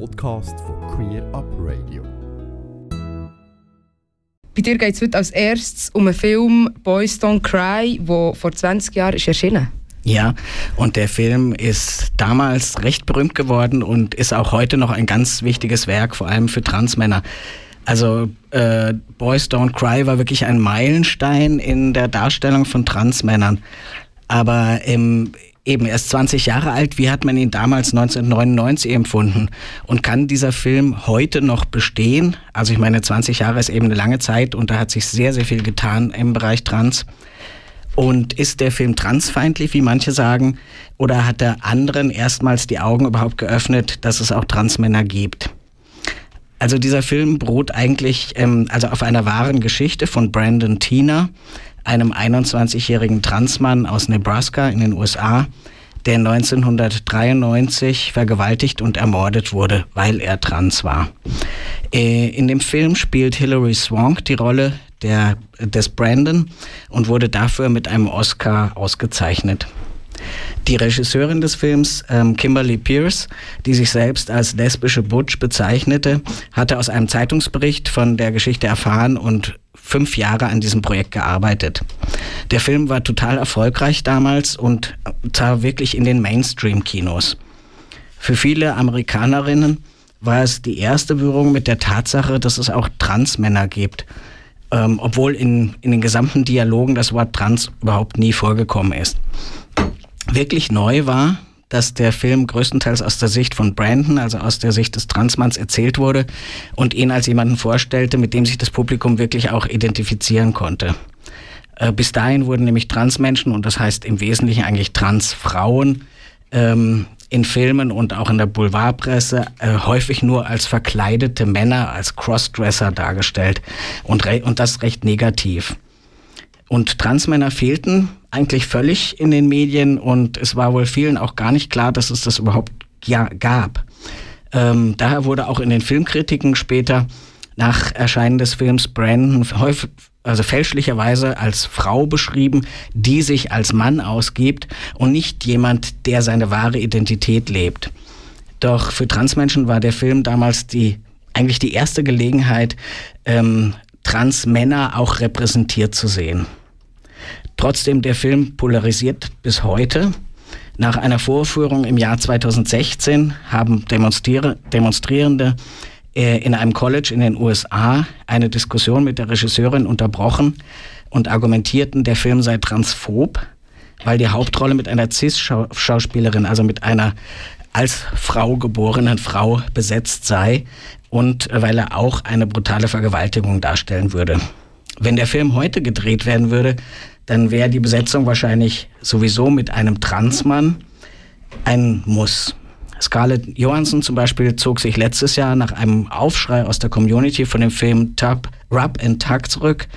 Podcast von Queer Up Radio. Bei dir geht es heute als erstes um einen Film Boys Don't Cry, der vor 20 Jahren ist erschienen ja, und der Film ist damals recht berühmt geworden und ist auch heute noch ein ganz wichtiges Werk, vor allem für Transmänner. Also äh, Boys Don't Cry war wirklich ein Meilenstein in der Darstellung von Transmännern. Aber im, eben erst 20 Jahre alt, wie hat man ihn damals 1999 empfunden? Und kann dieser Film heute noch bestehen? Also ich meine, 20 Jahre ist eben eine lange Zeit und da hat sich sehr, sehr viel getan im Bereich Trans. Und ist der Film transfeindlich, wie manche sagen, oder hat er anderen erstmals die Augen überhaupt geöffnet, dass es auch Transmänner gibt? Also dieser Film beruht eigentlich ähm, also auf einer wahren Geschichte von Brandon Tina, einem 21-jährigen Transmann aus Nebraska in den USA, der 1993 vergewaltigt und ermordet wurde, weil er trans war. Äh, in dem Film spielt Hilary Swank die Rolle der, des Brandon und wurde dafür mit einem Oscar ausgezeichnet. Die Regisseurin des Films, ähm, Kimberly Pierce, die sich selbst als lesbische Butch bezeichnete, hatte aus einem Zeitungsbericht von der Geschichte erfahren und fünf Jahre an diesem Projekt gearbeitet. Der Film war total erfolgreich damals und zwar wirklich in den Mainstream-Kinos. Für viele Amerikanerinnen war es die erste Berührung mit der Tatsache, dass es auch Transmänner gibt, ähm, obwohl in, in den gesamten Dialogen das Wort Trans überhaupt nie vorgekommen ist. Wirklich neu war, dass der Film größtenteils aus der Sicht von Brandon, also aus der Sicht des Transmanns erzählt wurde und ihn als jemanden vorstellte, mit dem sich das Publikum wirklich auch identifizieren konnte. Äh, bis dahin wurden nämlich Transmenschen, und das heißt im Wesentlichen eigentlich Transfrauen, ähm, in Filmen und auch in der Boulevardpresse äh, häufig nur als verkleidete Männer, als Crossdresser dargestellt und, und das recht negativ. Und Transmänner fehlten eigentlich völlig in den Medien und es war wohl vielen auch gar nicht klar, dass es das überhaupt ja, gab. Ähm, daher wurde auch in den Filmkritiken später nach Erscheinen des Films Brandon häufig, also fälschlicherweise als Frau beschrieben, die sich als Mann ausgibt und nicht jemand, der seine wahre Identität lebt. Doch für Transmenschen war der Film damals die eigentlich die erste Gelegenheit, ähm, Transmänner auch repräsentiert zu sehen. Trotzdem, der Film polarisiert bis heute. Nach einer Vorführung im Jahr 2016 haben Demonstrierende äh, in einem College in den USA eine Diskussion mit der Regisseurin unterbrochen und argumentierten, der Film sei transphob, weil die Hauptrolle mit einer Cis-Schauspielerin, also mit einer als Frau geborenen Frau besetzt sei und weil er auch eine brutale Vergewaltigung darstellen würde. Wenn der Film heute gedreht werden würde, dann wäre die Besetzung wahrscheinlich sowieso mit einem Transmann ein Muss. Scarlett Johansson zum Beispiel zog sich letztes Jahr nach einem Aufschrei aus der Community von dem Film Tub, Rub and Tug zurück,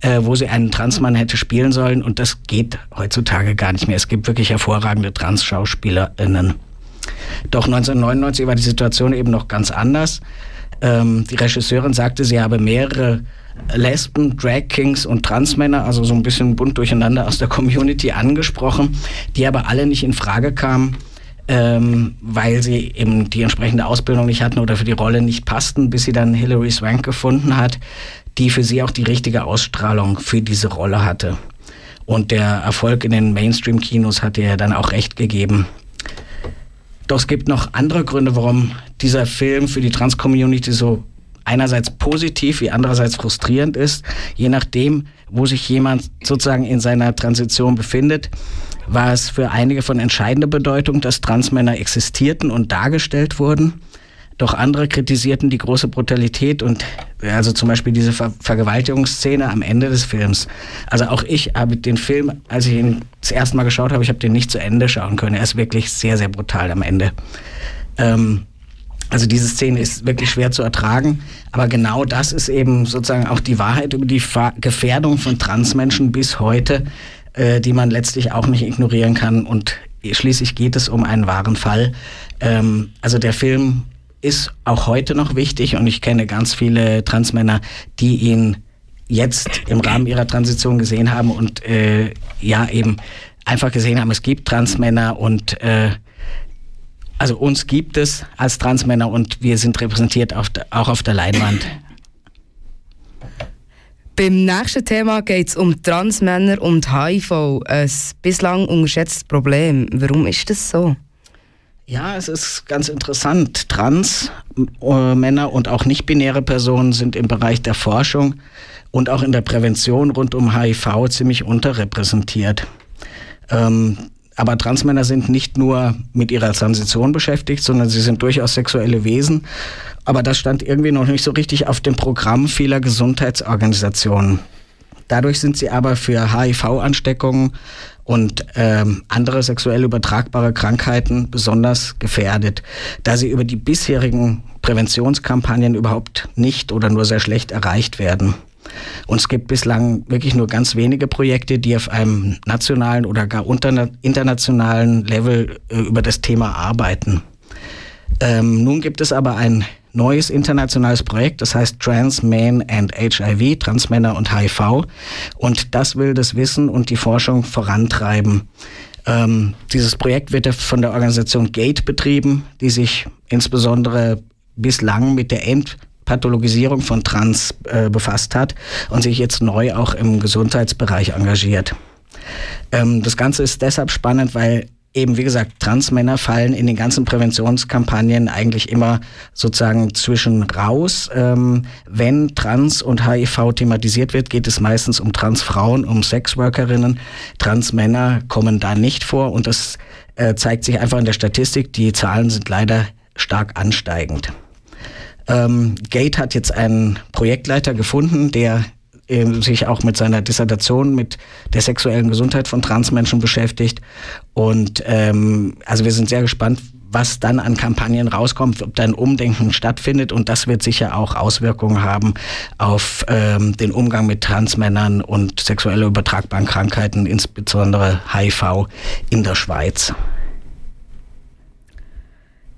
äh, wo sie einen Transmann hätte spielen sollen und das geht heutzutage gar nicht mehr. Es gibt wirklich hervorragende Trans-SchauspielerInnen. Doch 1999 war die Situation eben noch ganz anders. Ähm, die Regisseurin sagte, sie habe mehrere Lesben, Drag Kings und Transmänner, also so ein bisschen bunt durcheinander aus der Community angesprochen, die aber alle nicht in Frage kamen, ähm, weil sie eben die entsprechende Ausbildung nicht hatten oder für die Rolle nicht passten, bis sie dann Hilary Swank gefunden hat, die für sie auch die richtige Ausstrahlung für diese Rolle hatte. Und der Erfolg in den Mainstream-Kinos hat ihr dann auch recht gegeben. Doch es gibt noch andere Gründe, warum dieser Film für die Trans-Community so einerseits positiv wie andererseits frustrierend ist, je nachdem, wo sich jemand sozusagen in seiner Transition befindet, war es für einige von entscheidender Bedeutung, dass Transmänner existierten und dargestellt wurden. Doch andere kritisierten die große Brutalität und also zum Beispiel diese Ver Vergewaltigungsszene am Ende des Films. Also auch ich habe den Film, als ich ihn das erste Mal geschaut habe, ich habe den nicht zu Ende schauen können. Er ist wirklich sehr, sehr brutal am Ende. Ähm, also diese Szene ist wirklich schwer zu ertragen, aber genau das ist eben sozusagen auch die Wahrheit über die Gefährdung von Transmenschen bis heute, äh, die man letztlich auch nicht ignorieren kann. Und schließlich geht es um einen wahren Fall. Ähm, also der Film ist auch heute noch wichtig und ich kenne ganz viele Transmänner, die ihn jetzt im Rahmen ihrer Transition gesehen haben und äh, ja eben einfach gesehen haben, es gibt Transmänner und äh, Also uns gibt es als Transmänner und wir sind repräsentiert auf de, auch auf der Leinwand. Beim nächsten Thema geht es um Transmänner und HIV, ein bislang unterschätztes Problem. Warum ist das so? Ja, es ist ganz interessant. Trans-Männer äh, und auch nicht-binäre Personen sind im Bereich der Forschung und auch in der Prävention rund um HIV ziemlich unterrepräsentiert. Ähm, aber Transmänner sind nicht nur mit ihrer Transition beschäftigt, sondern sie sind durchaus sexuelle Wesen. Aber das stand irgendwie noch nicht so richtig auf dem Programm vieler Gesundheitsorganisationen. Dadurch sind sie aber für HIV-Ansteckungen und ähm, andere sexuell übertragbare Krankheiten besonders gefährdet, da sie über die bisherigen Präventionskampagnen überhaupt nicht oder nur sehr schlecht erreicht werden. Und es gibt bislang wirklich nur ganz wenige Projekte, die auf einem nationalen oder gar internationalen Level äh, über das Thema arbeiten. Ähm, nun gibt es aber ein neues internationales Projekt, das heißt Trans Men and HIV, Transmänner und HIV. Und das will das Wissen und die Forschung vorantreiben. Ähm, dieses Projekt wird von der Organisation GATE betrieben, die sich insbesondere bislang mit der End Pathologisierung von Trans äh, befasst hat und sich jetzt neu auch im Gesundheitsbereich engagiert. Ähm, das Ganze ist deshalb spannend, weil eben, wie gesagt, Transmänner fallen in den ganzen Präventionskampagnen eigentlich immer sozusagen zwischen raus. Ähm, wenn Trans und HIV thematisiert wird, geht es meistens um Transfrauen, um Sexworkerinnen. Transmänner kommen da nicht vor und das äh, zeigt sich einfach in der Statistik. Die Zahlen sind leider stark ansteigend. Ähm, Gate hat jetzt einen Projektleiter gefunden, der sich auch mit seiner Dissertation mit der sexuellen Gesundheit von Transmenschen beschäftigt. Und ähm, also wir sind sehr gespannt, was dann an Kampagnen rauskommt, ob da ein Umdenken stattfindet. Und das wird sicher auch Auswirkungen haben auf ähm, den Umgang mit Transmännern und sexuell übertragbaren Krankheiten, insbesondere HIV in der Schweiz.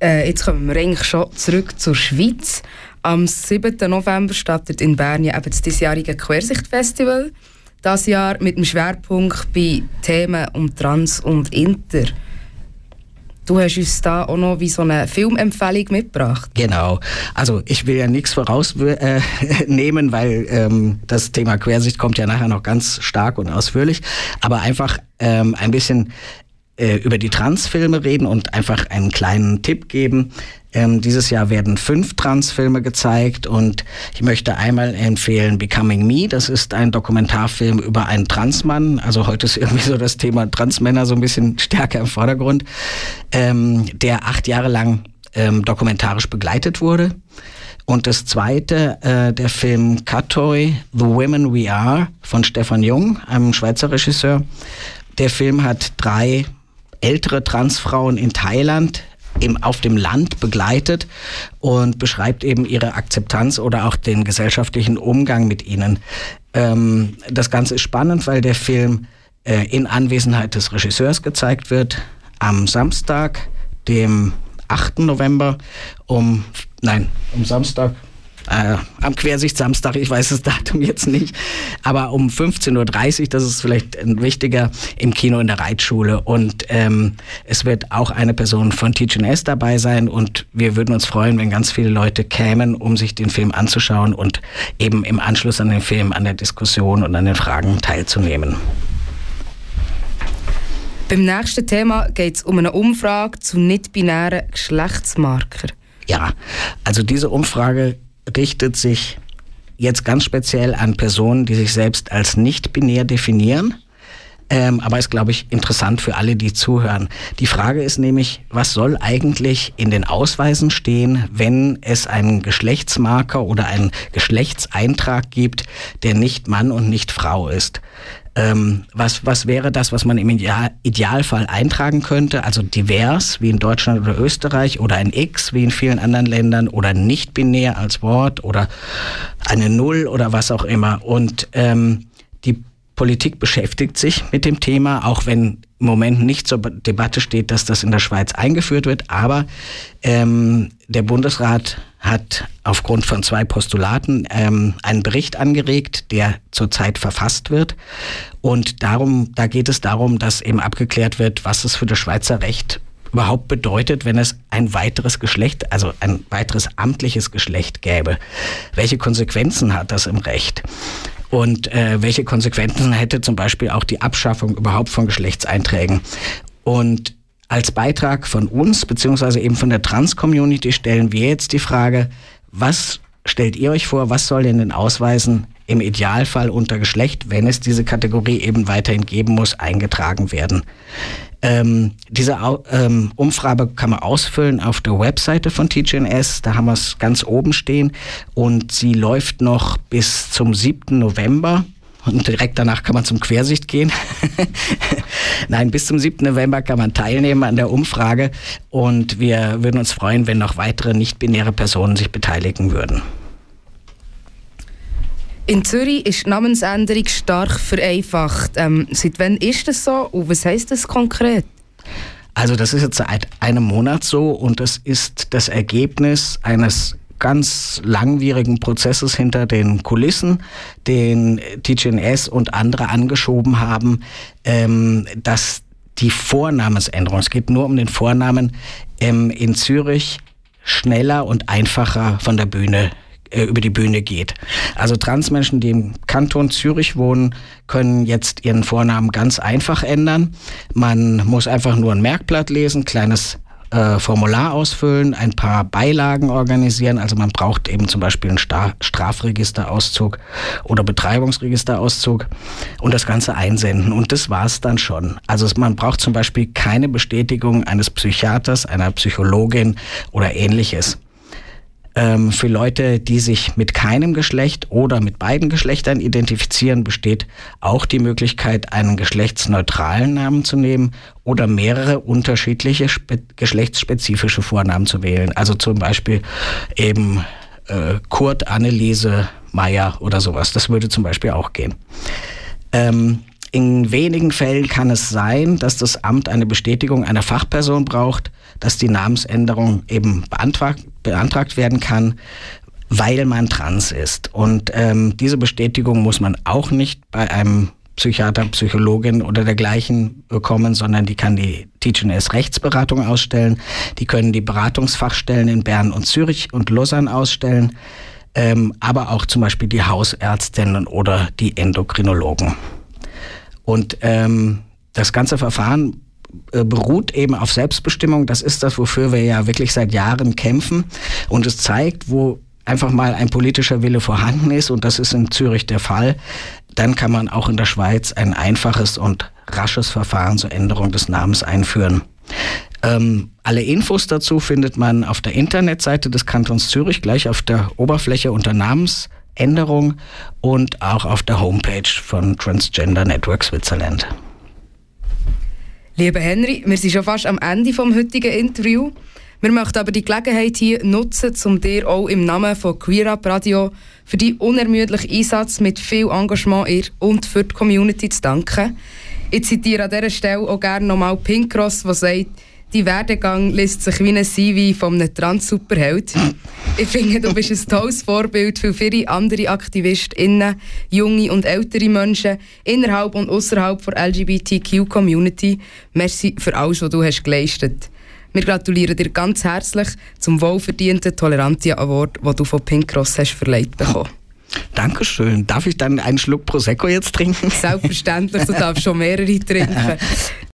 Äh, jetzt kommen wir eigentlich schon zurück zur Schweiz. Am 7. November startet in Bern eben das diesjährige Quersicht-Festival. Das Jahr mit dem Schwerpunkt bei Themen um Trans und Inter. Du hast uns da auch noch wie so eine Filmempfehlung mitgebracht. Genau. Also ich will ja nichts vorausnehmen, äh, weil ähm, das Thema Quersicht kommt ja nachher noch ganz stark und ausführlich. Aber einfach ähm, ein bisschen äh, über die Transfilme reden und einfach einen kleinen Tipp geben. Ähm, dieses Jahr werden fünf Transfilme gezeigt und ich möchte einmal empfehlen Becoming Me. Das ist ein Dokumentarfilm über einen Transmann. Also heute ist irgendwie so das Thema Transmänner so ein bisschen stärker im Vordergrund, ähm, der acht Jahre lang ähm, dokumentarisch begleitet wurde. Und das zweite, äh, der Film Katoy, The Women We Are von Stefan Jung, einem Schweizer Regisseur. Der Film hat drei ältere Transfrauen in Thailand im, auf dem Land begleitet und beschreibt eben ihre Akzeptanz oder auch den gesellschaftlichen Umgang mit ihnen. Ähm, das Ganze ist spannend, weil der Film äh, in Anwesenheit des Regisseurs gezeigt wird am Samstag, dem 8. November um, nein, um Samstag, äh, am Quersicht Samstag, ich weiß das Datum jetzt nicht, aber um 15.30 Uhr, das ist vielleicht ein wichtiger, im Kino in der Reitschule. Und ähm, es wird auch eine Person von TGNS dabei sein und wir würden uns freuen, wenn ganz viele Leute kämen, um sich den Film anzuschauen und eben im Anschluss an den Film an der Diskussion und an den Fragen teilzunehmen. Beim nächsten Thema geht es um eine Umfrage zu nicht-binären Geschlechtsmarker. Ja, also diese Umfrage richtet sich jetzt ganz speziell an Personen, die sich selbst als nicht binär definieren. Ähm, aber ist, glaube ich, interessant für alle, die zuhören. Die Frage ist nämlich, was soll eigentlich in den Ausweisen stehen, wenn es einen Geschlechtsmarker oder einen Geschlechtseintrag gibt, der nicht Mann und nicht Frau ist? Ähm, was, was wäre das, was man im Ideal, Idealfall eintragen könnte? Also divers, wie in Deutschland oder Österreich, oder ein X, wie in vielen anderen Ländern, oder nicht binär als Wort, oder eine Null oder was auch immer. Und ähm, die Politik beschäftigt sich mit dem Thema, auch wenn Moment nicht zur Debatte steht, dass das in der Schweiz eingeführt wird. Aber ähm, der Bundesrat hat aufgrund von zwei Postulaten ähm, einen Bericht angeregt, der zurzeit verfasst wird. Und darum, da geht es darum, dass eben abgeklärt wird, was es für das Schweizer Recht überhaupt bedeutet, wenn es ein weiteres Geschlecht, also ein weiteres amtliches Geschlecht gäbe. Welche Konsequenzen hat das im Recht? Und äh, welche Konsequenzen hätte zum Beispiel auch die Abschaffung überhaupt von Geschlechtseinträgen? Und als Beitrag von uns, beziehungsweise eben von der Trans-Community, stellen wir jetzt die Frage, was stellt ihr euch vor, was soll in den Ausweisen im Idealfall unter Geschlecht, wenn es diese Kategorie eben weiterhin geben muss, eingetragen werden? Ähm, diese ähm, Umfrage kann man ausfüllen auf der Webseite von TGNS. Da haben wir es ganz oben stehen. Und sie läuft noch bis zum 7. November. Und direkt danach kann man zum Quersicht gehen. Nein, bis zum 7. November kann man teilnehmen an der Umfrage. Und wir würden uns freuen, wenn noch weitere nicht-binäre Personen sich beteiligen würden. In Zürich ist die Namensänderung stark vereinfacht. Ähm, seit wann ist das so und was heißt das konkret? Also das ist jetzt seit einem Monat so und das ist das Ergebnis eines ganz langwierigen Prozesses hinter den Kulissen, den TGNS und andere angeschoben haben, ähm, dass die Vornamensänderung, es geht nur um den Vornamen, ähm, in Zürich schneller und einfacher von der Bühne äh, über die Bühne geht. Also Transmenschen, die im Kanton Zürich wohnen, können jetzt ihren Vornamen ganz einfach ändern. Man muss einfach nur ein Merkblatt lesen, kleines äh, Formular ausfüllen, ein paar Beilagen organisieren. Also man braucht eben zum Beispiel einen Strafregisterauszug oder Betreibungsregisterauszug und das Ganze einsenden. Und das war's dann schon. Also man braucht zum Beispiel keine Bestätigung eines Psychiaters, einer Psychologin oder ähnliches ähm, für Leute, die sich mit keinem Geschlecht oder mit beiden Geschlechtern identifizieren, besteht auch die Möglichkeit, einen geschlechtsneutralen Namen zu nehmen oder mehrere unterschiedliche geschlechtsspezifische Vornamen zu wählen. Also zum Beispiel eben äh, Kurt, Anneliese, Meier oder sowas. Das würde zum Beispiel auch gehen. Ähm, in wenigen Fällen kann es sein, dass das Amt eine Bestätigung einer Fachperson braucht, dass die Namensänderung eben beantragt, beantragt werden kann, weil man trans ist. Und ähm, diese Bestätigung muss man auch nicht bei einem Psychiater, Psychologin oder dergleichen bekommen, sondern die kann die TGNS Rechtsberatung ausstellen. Die können die Beratungsfachstellen in Bern und Zürich und Lausanne ausstellen, ähm, aber auch zum Beispiel die Hausärztinnen oder die Endokrinologen. Und ähm, das ganze Verfahren äh, beruht eben auf Selbstbestimmung. Das ist das, wofür wir ja wirklich seit Jahren kämpfen. Und es zeigt, wo einfach mal ein politischer Wille vorhanden ist, und das ist in Zürich der Fall, dann kann man auch in der Schweiz ein einfaches und rasches Verfahren zur Änderung des Namens einführen. Ähm, alle Infos dazu findet man auf der Internetseite des Kantons Zürich, gleich auf der Oberfläche unter Namensänderung und auch auf der Homepage von Transgender Network Switzerland. Lieber Henry, wir sind schon fast am Ende des heutigen Interviews. Wir möchten aber die Gelegenheit hier nutzen, um dir auch im Namen von Queer Up Radio für deinen unermüdlichen Einsatz mit viel Engagement in und für die Community zu danken. Ich zitiere an dieser Stelle auch gerne nochmal Pinkross, der sagt, Dein Werdegang liest sich wie ein CV von einem Trans-Superheld. Ich finde, du bist ein tolles Vorbild für viele andere AktivistInnen, junge und ältere Menschen innerhalb und außerhalb der LGBTQ-Community. Merci für alles, was du hast geleistet Wir gratulieren dir ganz herzlich zum wohlverdienten Tolerantia Award, den du von Pink Cross hast verleiht bekommen. Dankeschön. Darf ich dann einen Schluck Prosecco jetzt trinken? Selbstverständlich, du darfst schon mehrere trinken.